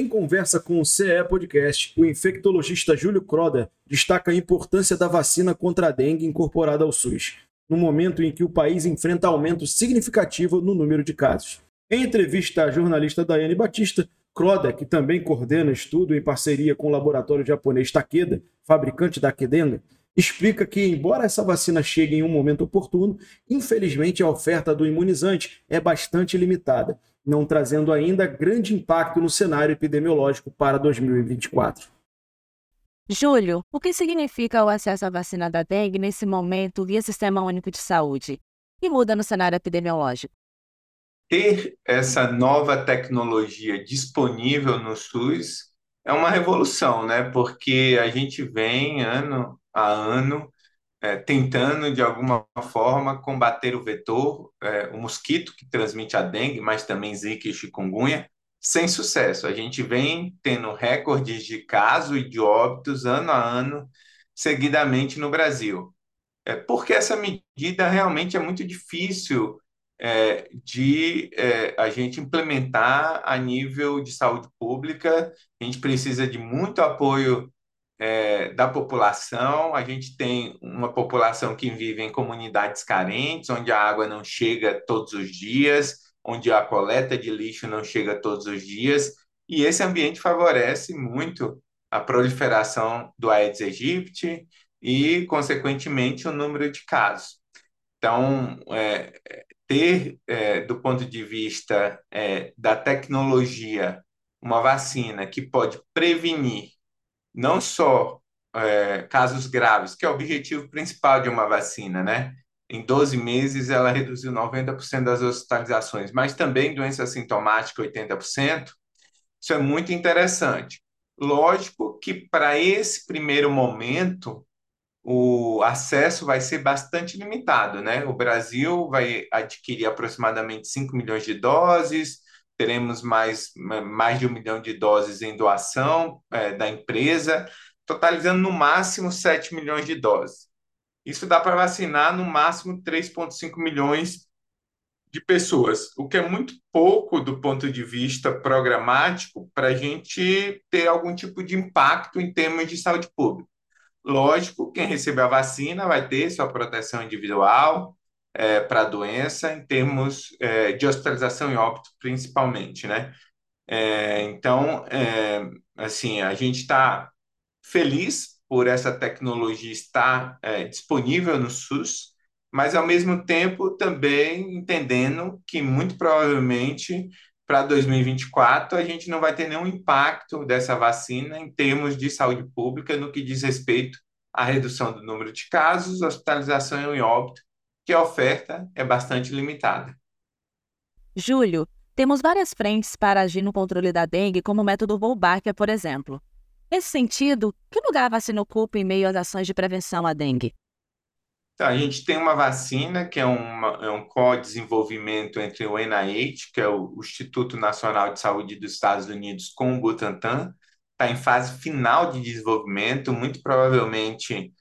Em conversa com o CE Podcast, o infectologista Júlio Croda destaca a importância da vacina contra a dengue incorporada ao SUS, no momento em que o país enfrenta aumento significativo no número de casos. Em entrevista à jornalista Daiane Batista, Croda, que também coordena estudo em parceria com o laboratório japonês Takeda, fabricante da Kedenga, explica que, embora essa vacina chegue em um momento oportuno, infelizmente a oferta do imunizante é bastante limitada não trazendo ainda grande impacto no cenário epidemiológico para 2024. Júlio, o que significa o acesso à vacina da dengue nesse momento via Sistema Único de Saúde? E muda no cenário epidemiológico? Ter essa nova tecnologia disponível no SUS é uma revolução, né? Porque a gente vem ano a ano é, tentando, de alguma forma, combater o vetor, é, o mosquito que transmite a dengue, mas também zika e chikungunya, sem sucesso. A gente vem tendo recordes de casos e de óbitos ano a ano, seguidamente no Brasil. É, porque essa medida realmente é muito difícil é, de é, a gente implementar a nível de saúde pública. A gente precisa de muito apoio é, da população. A gente tem uma população que vive em comunidades carentes, onde a água não chega todos os dias, onde a coleta de lixo não chega todos os dias, e esse ambiente favorece muito a proliferação do Aedes aegypti e, consequentemente, o número de casos. Então, é, ter, é, do ponto de vista é, da tecnologia, uma vacina que pode prevenir não só é, casos graves, que é o objetivo principal de uma vacina, né? Em 12 meses, ela reduziu 90% das hospitalizações, mas também doença sintomática, 80%. Isso é muito interessante. Lógico que para esse primeiro momento, o acesso vai ser bastante limitado, né? O Brasil vai adquirir aproximadamente 5 milhões de doses, teremos mais, mais de um milhão de doses em doação é, da empresa, totalizando no máximo 7 milhões de doses. Isso dá para vacinar no máximo 3,5 milhões de pessoas, o que é muito pouco do ponto de vista programático para a gente ter algum tipo de impacto em termos de saúde pública. Lógico, quem receber a vacina vai ter sua proteção individual, é, para a doença em termos é, de hospitalização e óbito, principalmente, né? É, então, é, assim, a gente está feliz por essa tecnologia estar é, disponível no SUS, mas ao mesmo tempo também entendendo que muito provavelmente para 2024 a gente não vai ter nenhum impacto dessa vacina em termos de saúde pública no que diz respeito à redução do número de casos, hospitalização e óbito que a oferta é bastante limitada. Júlio, temos várias frentes para agir no controle da dengue, como o método Wolbachia, por exemplo. Nesse sentido, que lugar a vacina ocupa em meio às ações de prevenção à dengue? Então, a gente tem uma vacina que é, uma, é um co-desenvolvimento entre o NIH, que é o Instituto Nacional de Saúde dos Estados Unidos, com o Butantan. Está em fase final de desenvolvimento, muito provavelmente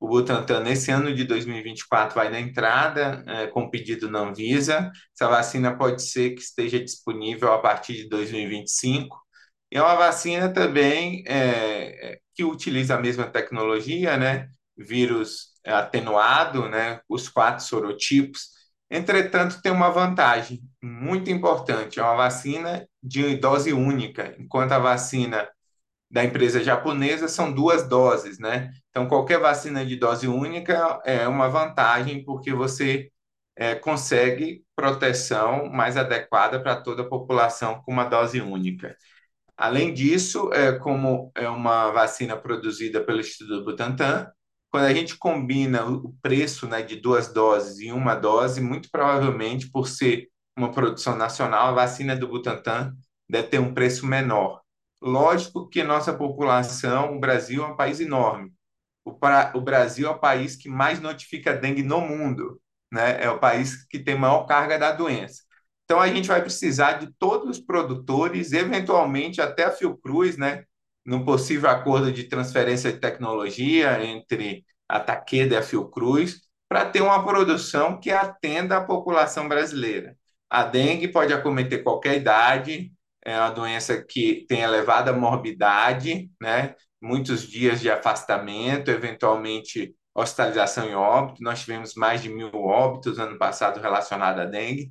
o Butantan, nesse ano de 2024, vai na entrada é, com pedido na Anvisa. Essa vacina pode ser que esteja disponível a partir de 2025. E é uma vacina também é, que utiliza a mesma tecnologia, né? Vírus atenuado, né? Os quatro sorotipos. Entretanto, tem uma vantagem muito importante: é uma vacina de dose única, enquanto a vacina da empresa japonesa são duas doses, né? Então, qualquer vacina de dose única é uma vantagem, porque você é, consegue proteção mais adequada para toda a população com uma dose única. Além disso, é, como é uma vacina produzida pelo Instituto Butantan, quando a gente combina o preço né, de duas doses em uma dose, muito provavelmente, por ser uma produção nacional, a vacina do Butantan deve ter um preço menor. Lógico que nossa população, o Brasil é um país enorme. O, pra, o Brasil é o país que mais notifica dengue no mundo, né? É o país que tem maior carga da doença. Então a gente vai precisar de todos os produtores, eventualmente até a Fiocruz, né? Num possível acordo de transferência de tecnologia entre a Takeda e a Fiocruz, para ter uma produção que atenda a população brasileira. A dengue pode acometer qualquer idade, é uma doença que tem elevada morbidade, né? Muitos dias de afastamento, eventualmente hospitalização e óbito. Nós tivemos mais de mil óbitos ano passado relacionado à dengue.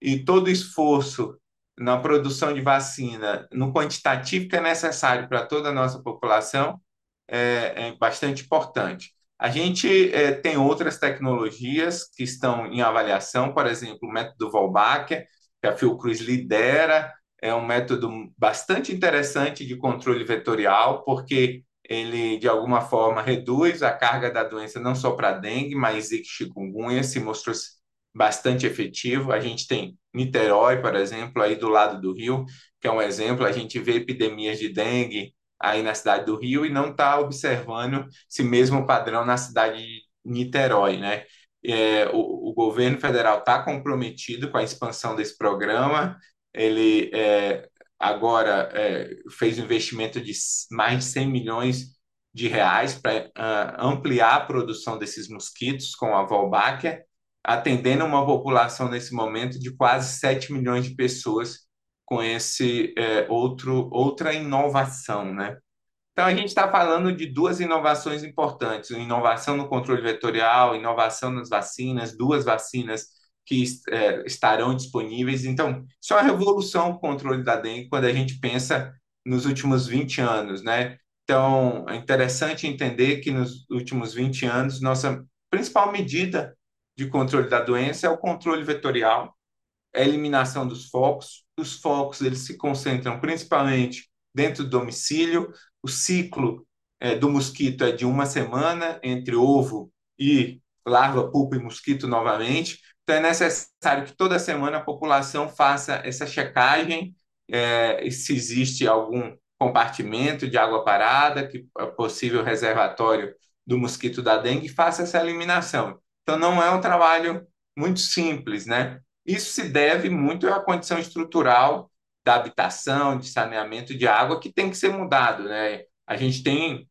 E todo esforço na produção de vacina, no quantitativo que é necessário para toda a nossa população, é, é bastante importante. A gente é, tem outras tecnologias que estão em avaliação, por exemplo, o método Volbacher, que a Fiocruz lidera, é um método bastante interessante de controle vetorial, porque ele, de alguma forma, reduz a carga da doença não só para dengue, mas e chikungunya, se mostrou bastante efetivo. A gente tem Niterói, por exemplo, aí do lado do Rio, que é um exemplo, a gente vê epidemias de dengue aí na cidade do Rio e não está observando esse mesmo padrão na cidade de Niterói, né? É, o, o, governo federal está comprometido com a expansão desse programa. Ele é, agora é, fez um investimento de mais de 100 milhões de reais para uh, ampliar a produção desses mosquitos com a Volbáquia, atendendo uma população nesse momento de quase 7 milhões de pessoas com esse é, outro outra inovação, né? Então a gente está falando de duas inovações importantes: inovação no controle vetorial, inovação nas vacinas, duas vacinas que é, estarão disponíveis. Então, isso é uma revolução o controle da dengue quando a gente pensa nos últimos 20 anos, né? Então, é interessante entender que nos últimos 20 anos, nossa principal medida de controle da doença é o controle vetorial, a eliminação dos focos, os focos eles se concentram principalmente dentro do domicílio. O ciclo é, do mosquito é de uma semana entre ovo e larva, pupa e mosquito novamente. Então é necessário que toda semana a população faça essa checagem é, se existe algum compartimento de água parada, que é possível reservatório do mosquito da dengue, faça essa eliminação. Então não é um trabalho muito simples, né? Isso se deve muito à condição estrutural da habitação, de saneamento de água, que tem que ser mudado. Né? A gente tem,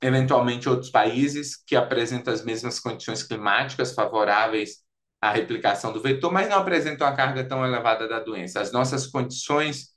eventualmente, outros países que apresentam as mesmas condições climáticas favoráveis à replicação do vetor, mas não apresentam a carga tão elevada da doença. As nossas condições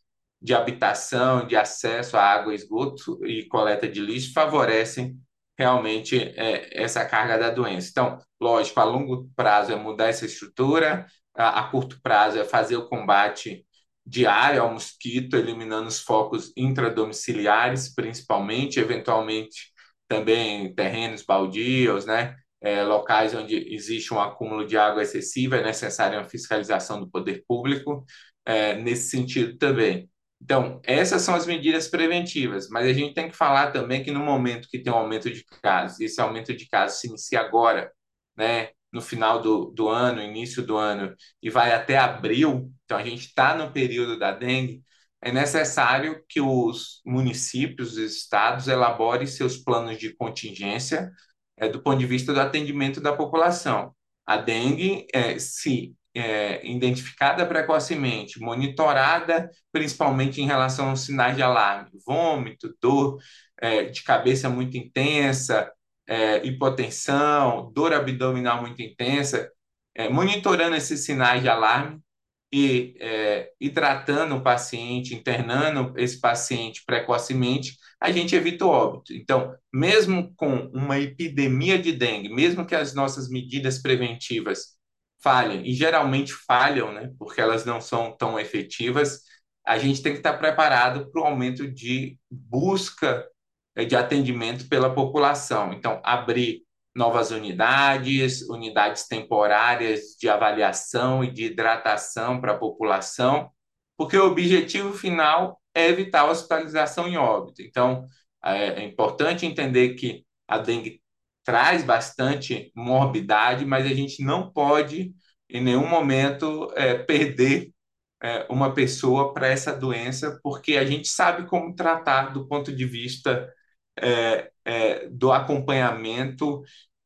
de habitação, de acesso à água, esgoto e coleta de lixo favorecem realmente é, essa carga da doença. Então, lógico, a longo prazo é mudar essa estrutura, a, a curto prazo é fazer o combate diário ao mosquito, eliminando os focos intradomiciliares, principalmente, eventualmente também terrenos baldios, né? É, locais onde existe um acúmulo de água excessiva, é necessária uma fiscalização do poder público é, nesse sentido também. Então, essas são as medidas preventivas, mas a gente tem que falar também que no momento que tem um aumento de casos, esse aumento de casos se inicia agora, né? no final do, do ano, início do ano, e vai até abril, então a gente está no período da dengue, é necessário que os municípios, os estados, elaborem seus planos de contingência é, do ponto de vista do atendimento da população. A dengue, é, se é, identificada precocemente, monitorada principalmente em relação aos sinais de alarme, vômito, dor é, de cabeça muito intensa, é, hipotensão, dor abdominal muito intensa, é, monitorando esses sinais de alarme e é, hidratando o paciente, internando esse paciente precocemente, a gente evita o óbito. Então, mesmo com uma epidemia de dengue, mesmo que as nossas medidas preventivas falhem, e geralmente falham, né, porque elas não são tão efetivas, a gente tem que estar preparado para o aumento de busca é, de atendimento pela população. Então, abrir novas unidades, unidades temporárias de avaliação e de hidratação para a população, porque o objetivo final é evitar a hospitalização em óbito. Então, é, é importante entender que a dengue traz bastante morbidade, mas a gente não pode, em nenhum momento, é, perder é, uma pessoa para essa doença, porque a gente sabe como tratar do ponto de vista é, é, do acompanhamento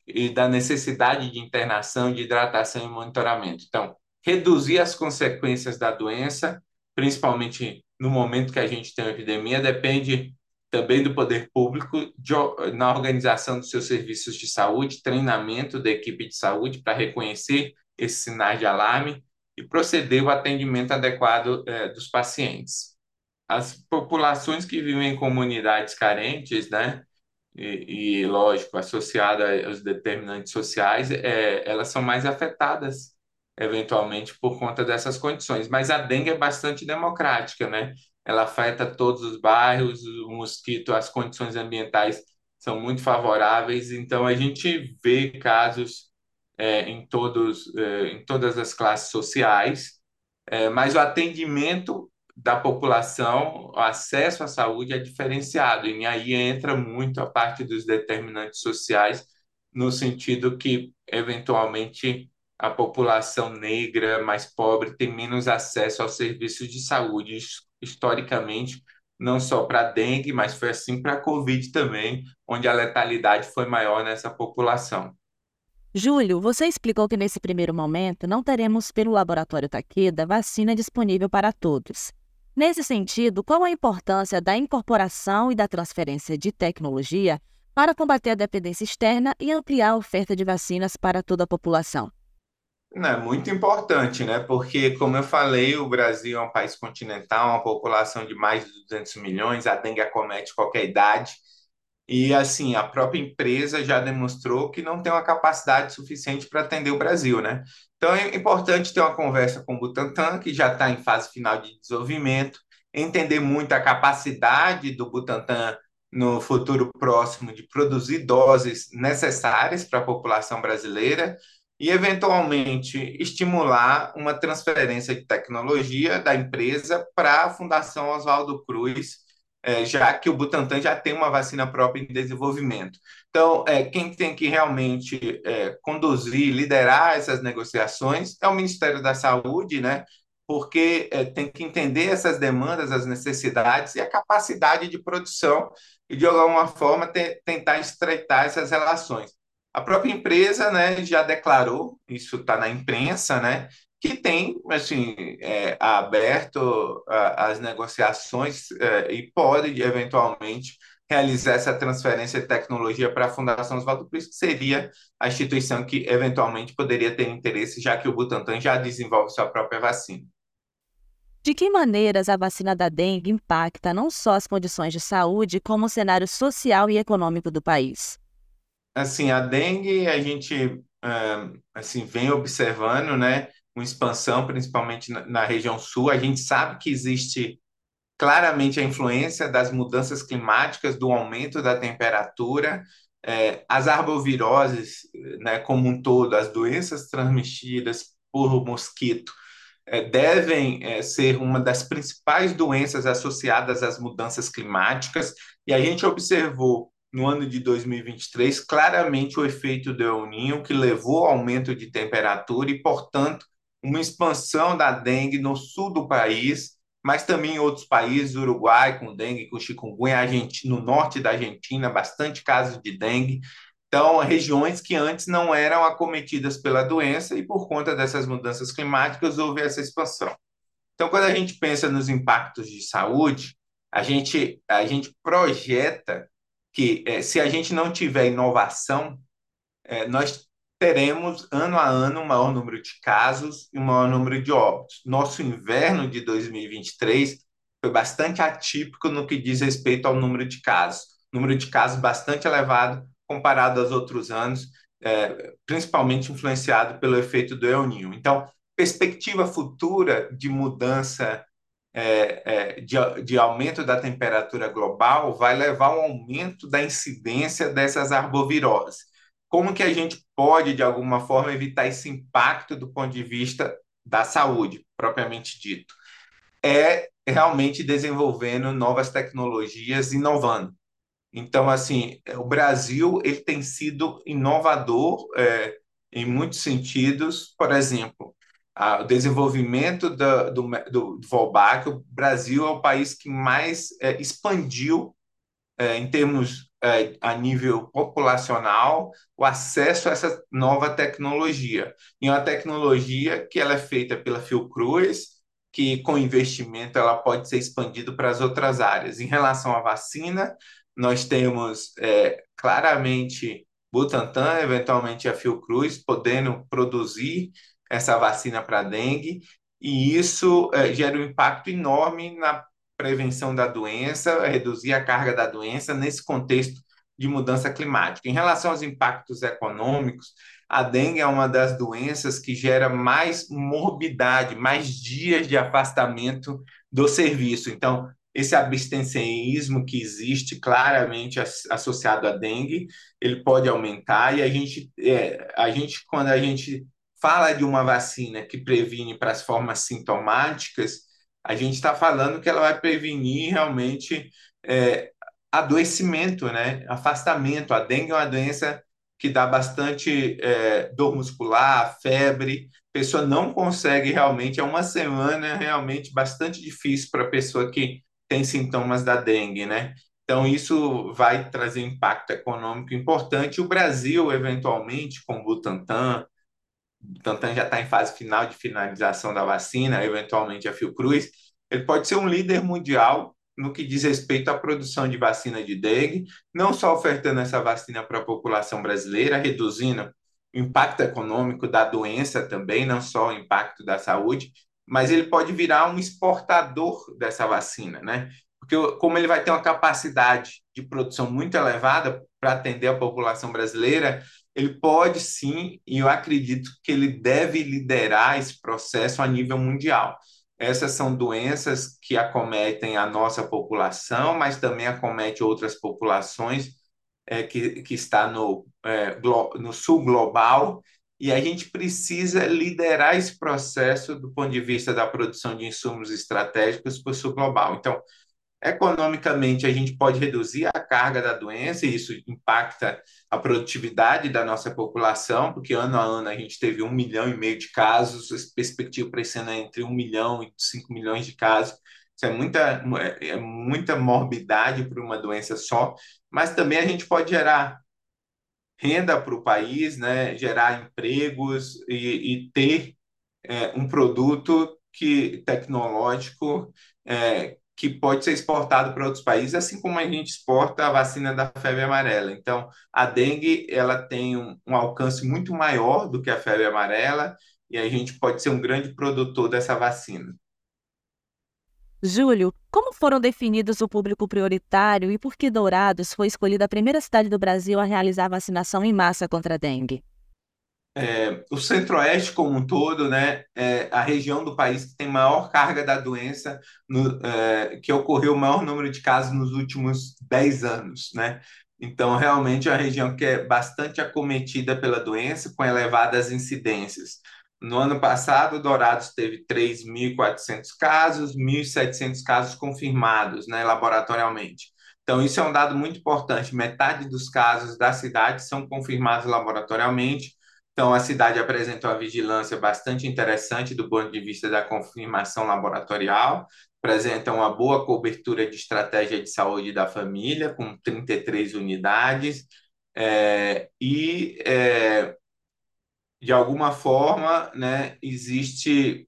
e da necessidade de internação, de hidratação e monitoramento. Então, reduzir as consequências da doença, principalmente no momento que a gente tem uma epidemia, depende também do poder público de, na organização dos seus serviços de saúde, treinamento da equipe de saúde para reconhecer esses sinais de alarme e proceder ao atendimento adequado é, dos pacientes. as populações que vivem em comunidades carentes, né, e, e lógico, associada aos determinantes sociais, é, elas são mais afetadas eventualmente por conta dessas condições. Mas a dengue é bastante democrática, né? Ela afeta todos os bairros, o mosquito, as condições ambientais são muito favoráveis, então a gente vê casos é, em todos, é, em todas as classes sociais, é, mas o atendimento da população, o acesso à saúde é diferenciado, e aí entra muito a parte dos determinantes sociais, no sentido que, eventualmente, a população negra mais pobre tem menos acesso aos serviços de saúde, historicamente, não só para a dengue, mas foi assim para a Covid também, onde a letalidade foi maior nessa população. Júlio, você explicou que nesse primeiro momento não teremos pelo laboratório Takeda vacina disponível para todos. Nesse sentido, qual a importância da incorporação e da transferência de tecnologia para combater a dependência externa e ampliar a oferta de vacinas para toda a população? É muito importante, né? Porque, como eu falei, o Brasil é um país continental, uma população de mais de 200 milhões, a dengue acomete qualquer idade. E, assim, a própria empresa já demonstrou que não tem uma capacidade suficiente para atender o Brasil, né? Então, é importante ter uma conversa com o Butantan, que já está em fase final de desenvolvimento, entender muito a capacidade do Butantan no futuro próximo de produzir doses necessárias para a população brasileira e, eventualmente, estimular uma transferência de tecnologia da empresa para a Fundação Oswaldo Cruz, é, já que o Butantan já tem uma vacina própria em desenvolvimento. Então, é, quem tem que realmente é, conduzir, liderar essas negociações é o Ministério da Saúde, né? porque é, tem que entender essas demandas, as necessidades e a capacidade de produção e, de alguma forma, te, tentar estreitar essas relações. A própria empresa né, já declarou, isso está na imprensa, né, que tem assim é, aberto a, as negociações é, e pode eventualmente realizar essa transferência de tecnologia para a Fundação Oswaldo Cruz, que seria a instituição que eventualmente poderia ter interesse, já que o Butantan já desenvolve sua própria vacina. De que maneiras a vacina da dengue impacta não só as condições de saúde, como o cenário social e econômico do país? Assim, a dengue a gente assim vem observando, né, uma expansão, principalmente na, na região sul. A gente sabe que existe claramente a influência das mudanças climáticas, do aumento da temperatura, é, as arboviroses, né, como um todo, as doenças transmitidas por mosquito, é, devem é, ser uma das principais doenças associadas às mudanças climáticas, e a gente observou no ano de 2023 claramente o efeito do El Niño, que levou ao aumento de temperatura e, portanto, uma expansão da dengue no sul do país, mas também em outros países, Uruguai com dengue, com chikungunya, Argentina, no norte da Argentina, bastante casos de dengue. Então, regiões que antes não eram acometidas pela doença e por conta dessas mudanças climáticas houve essa expansão. Então, quando a gente pensa nos impactos de saúde, a gente, a gente projeta que é, se a gente não tiver inovação, é, nós teremos ano a ano um maior número de casos e um maior número de óbitos. Nosso inverno de 2023 foi bastante atípico no que diz respeito ao número de casos. Número de casos bastante elevado comparado aos outros anos, é, principalmente influenciado pelo efeito do El Niño. Então, perspectiva futura de mudança é, é, de, de, aumento da temperatura global vai levar ao aumento da incidência dessas arboviroses. Como que a gente pode, de alguma forma, evitar esse impacto do ponto de vista da saúde, propriamente dito? É realmente desenvolvendo novas tecnologias, inovando. Então, assim, o Brasil ele tem sido inovador é, em muitos sentidos. Por exemplo, a, o desenvolvimento do, do, do, do Volbac, o Brasil é o país que mais é, expandiu é, em termos a nível populacional o acesso a essa nova tecnologia. E uma tecnologia que ela é feita pela Fiocruz, que com investimento ela pode ser expandida para as outras áreas. Em relação à vacina, nós temos é, claramente Butantan, eventualmente a Fiocruz, podendo produzir essa vacina para dengue, e isso é, gera um impacto enorme na prevenção da doença, reduzir a carga da doença nesse contexto de mudança climática. Em relação aos impactos econômicos, a dengue é uma das doenças que gera mais morbidade, mais dias de afastamento do serviço. Então, esse abstencionismo que existe claramente associado à dengue, ele pode aumentar e a gente, é, a gente quando a gente fala de uma vacina que previne para as formas sintomáticas, a gente está falando que ela vai prevenir realmente é, adoecimento, né? afastamento. A dengue é uma doença que dá bastante é, dor muscular, febre, a pessoa não consegue realmente, é uma semana realmente bastante difícil para a pessoa que tem sintomas da dengue, né? Então, isso vai trazer impacto econômico importante. O Brasil, eventualmente, com o Butantan, o Butantan já está em fase final de finalização da vacina, eventualmente a Fiocruz, ele pode ser um líder mundial no que diz respeito à produção de vacina de dengue, não só ofertando essa vacina para a população brasileira, reduzindo o impacto econômico da doença também, não só o impacto da saúde, mas ele pode virar um exportador dessa vacina, né? Porque como ele vai ter uma capacidade de produção muito elevada para atender a população brasileira, ele pode sim, e eu acredito que ele deve liderar esse processo a nível mundial. Essas são doenças que acometem a nossa população, mas também acomete outras populações é, que, que está no, é, no sul global, e a gente precisa liderar esse processo do ponto de vista da produção de insumos estratégicos para o sul global. Então, Economicamente, a gente pode reduzir a carga da doença, e isso impacta a produtividade da nossa população, porque ano a ano a gente teve um milhão e meio de casos, perspectiva para esse ano é entre um milhão e cinco milhões de casos. Isso é muita, é muita morbidade para uma doença só, mas também a gente pode gerar renda para o país, né? gerar empregos e, e ter é, um produto que tecnológico é, que pode ser exportado para outros países, assim como a gente exporta a vacina da febre amarela. Então, a dengue ela tem um, um alcance muito maior do que a febre amarela e a gente pode ser um grande produtor dessa vacina. Júlio, como foram definidos o público prioritário e por que Dourados foi escolhida a primeira cidade do Brasil a realizar vacinação em massa contra a dengue? É, o centro-oeste como um todo, né, é a região do país que tem maior carga da doença, no, é, que ocorreu o maior número de casos nos últimos 10 anos, né? Então, realmente é uma região que é bastante acometida pela doença, com elevadas incidências. No ano passado, Dourados teve 3.400 casos, 1.700 casos confirmados, né, laboratorialmente. Então, isso é um dado muito importante. Metade dos casos da cidade são confirmados laboratorialmente, então, a cidade apresentou uma vigilância bastante interessante do ponto de vista da confirmação laboratorial, apresenta uma boa cobertura de estratégia de saúde da família, com 33 unidades, é, e, é, de alguma forma, né, existe,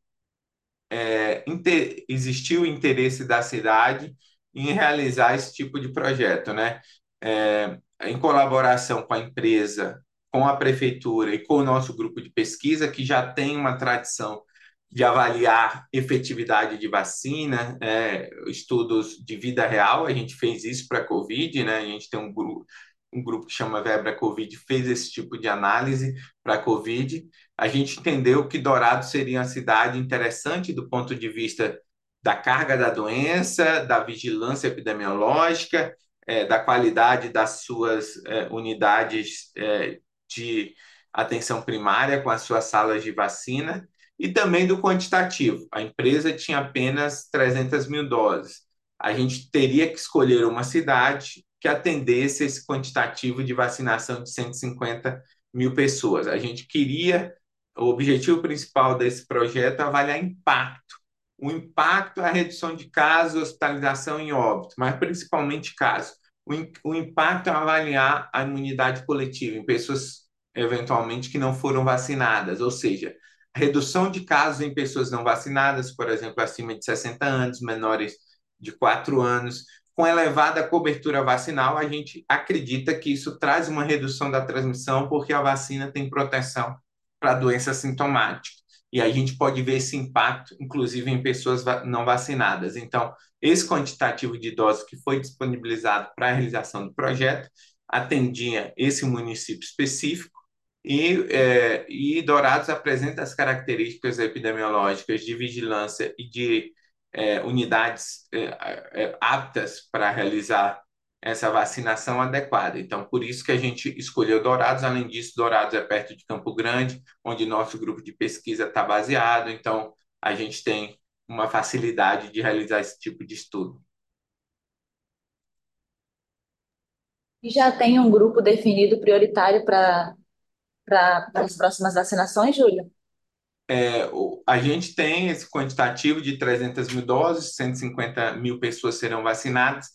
é, inter, existiu o interesse da cidade em realizar esse tipo de projeto, né? É, em colaboração com a empresa com a prefeitura e com o nosso grupo de pesquisa, que já tem uma tradição de avaliar efetividade de vacina, é, estudos de vida real. A gente fez isso para a Covid, né? A gente tem um grupo, um grupo que chama Vebra Covid, fez esse tipo de análise para a Covid. A gente entendeu que Dourado seria uma cidade interessante do ponto de vista da carga da doença, da vigilância epidemiológica, é, da qualidade das suas é, unidades é, de atenção primária com as suas salas de vacina e também do quantitativo. A empresa tinha apenas 300 mil doses. A gente teria que escolher uma cidade que atendesse esse quantitativo de vacinação de 150 mil pessoas. A gente queria, o objetivo principal desse projeto é avaliar impacto. O impacto é a redução de casos, hospitalização e óbito, mas principalmente casos. O, o impacto é avaliar a imunidade coletiva em pessoas eventualmente que não foram vacinadas, ou seja, redução de casos em pessoas não vacinadas, por exemplo, acima de 60 anos, menores de 4 anos, com elevada cobertura vacinal, a gente acredita que isso traz uma redução da transmissão, porque a vacina tem proteção para doença sintomática. e a gente pode ver esse impacto, inclusive em pessoas não vacinadas. Então, esse quantitativo de doses que foi disponibilizado para a realização do projeto atendia esse município específico e, é, e Dourados apresenta as características epidemiológicas de vigilância e de é, unidades é, é aptas para realizar essa vacinação adequada. Então, por isso que a gente escolheu Dourados. Além disso, Dourados é perto de Campo Grande, onde nosso grupo de pesquisa está baseado. Então, a gente tem uma facilidade de realizar esse tipo de estudo. E já tem um grupo definido prioritário para para as próximas vacinações, Júlio? É, a gente tem esse quantitativo de 300 mil doses, 150 mil pessoas serão vacinadas,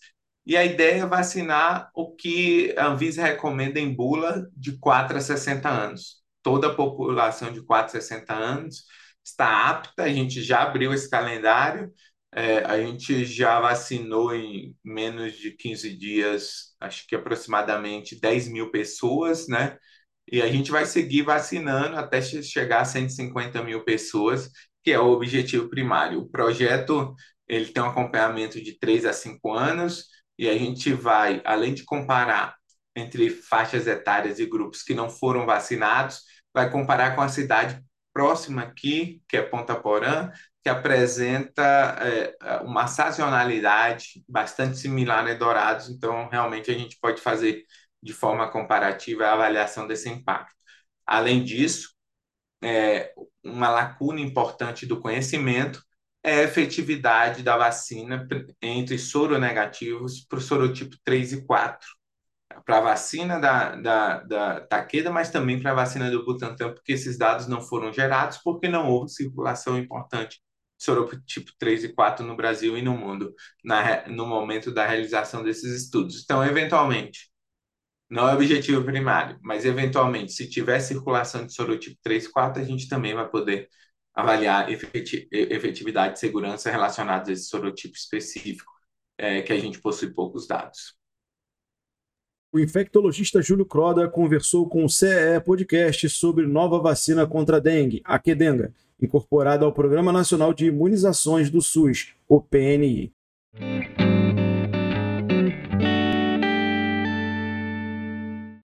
e a ideia é vacinar o que a Anvisa recomenda em bula de 4 a 60 anos. Toda a população de 4 a 60 anos está apta, a gente já abriu esse calendário, é, a gente já vacinou em menos de 15 dias, acho que aproximadamente 10 mil pessoas, né? E a gente vai seguir vacinando até chegar a 150 mil pessoas, que é o objetivo primário. O projeto ele tem um acompanhamento de 3 a 5 anos, e a gente vai, além de comparar entre faixas etárias e grupos que não foram vacinados, vai comparar com a cidade próxima aqui, que é Ponta Porã, que apresenta é, uma sazonalidade bastante similar a Dourados, então realmente a gente pode fazer de forma comparativa a avaliação desse impacto. Além disso, é, uma lacuna importante do conhecimento é a efetividade da vacina entre soronegativos para o sorotipo 3 e 4. Para a vacina da, da, da Takeda, mas também para a vacina do Butantan, porque esses dados não foram gerados, porque não houve circulação importante de sorotipo 3 e 4 no Brasil e no mundo na, no momento da realização desses estudos. Então, eventualmente, não é objetivo primário, mas eventualmente, se tiver circulação de sorotipo 3 e 4, a gente também vai poder avaliar efetividade e segurança relacionados a esse sorotipo específico, é, que a gente possui poucos dados. O infectologista Júlio Croda conversou com o CE Podcast sobre nova vacina contra a dengue, a Quedenga, incorporada ao Programa Nacional de Imunizações do SUS, o PNI.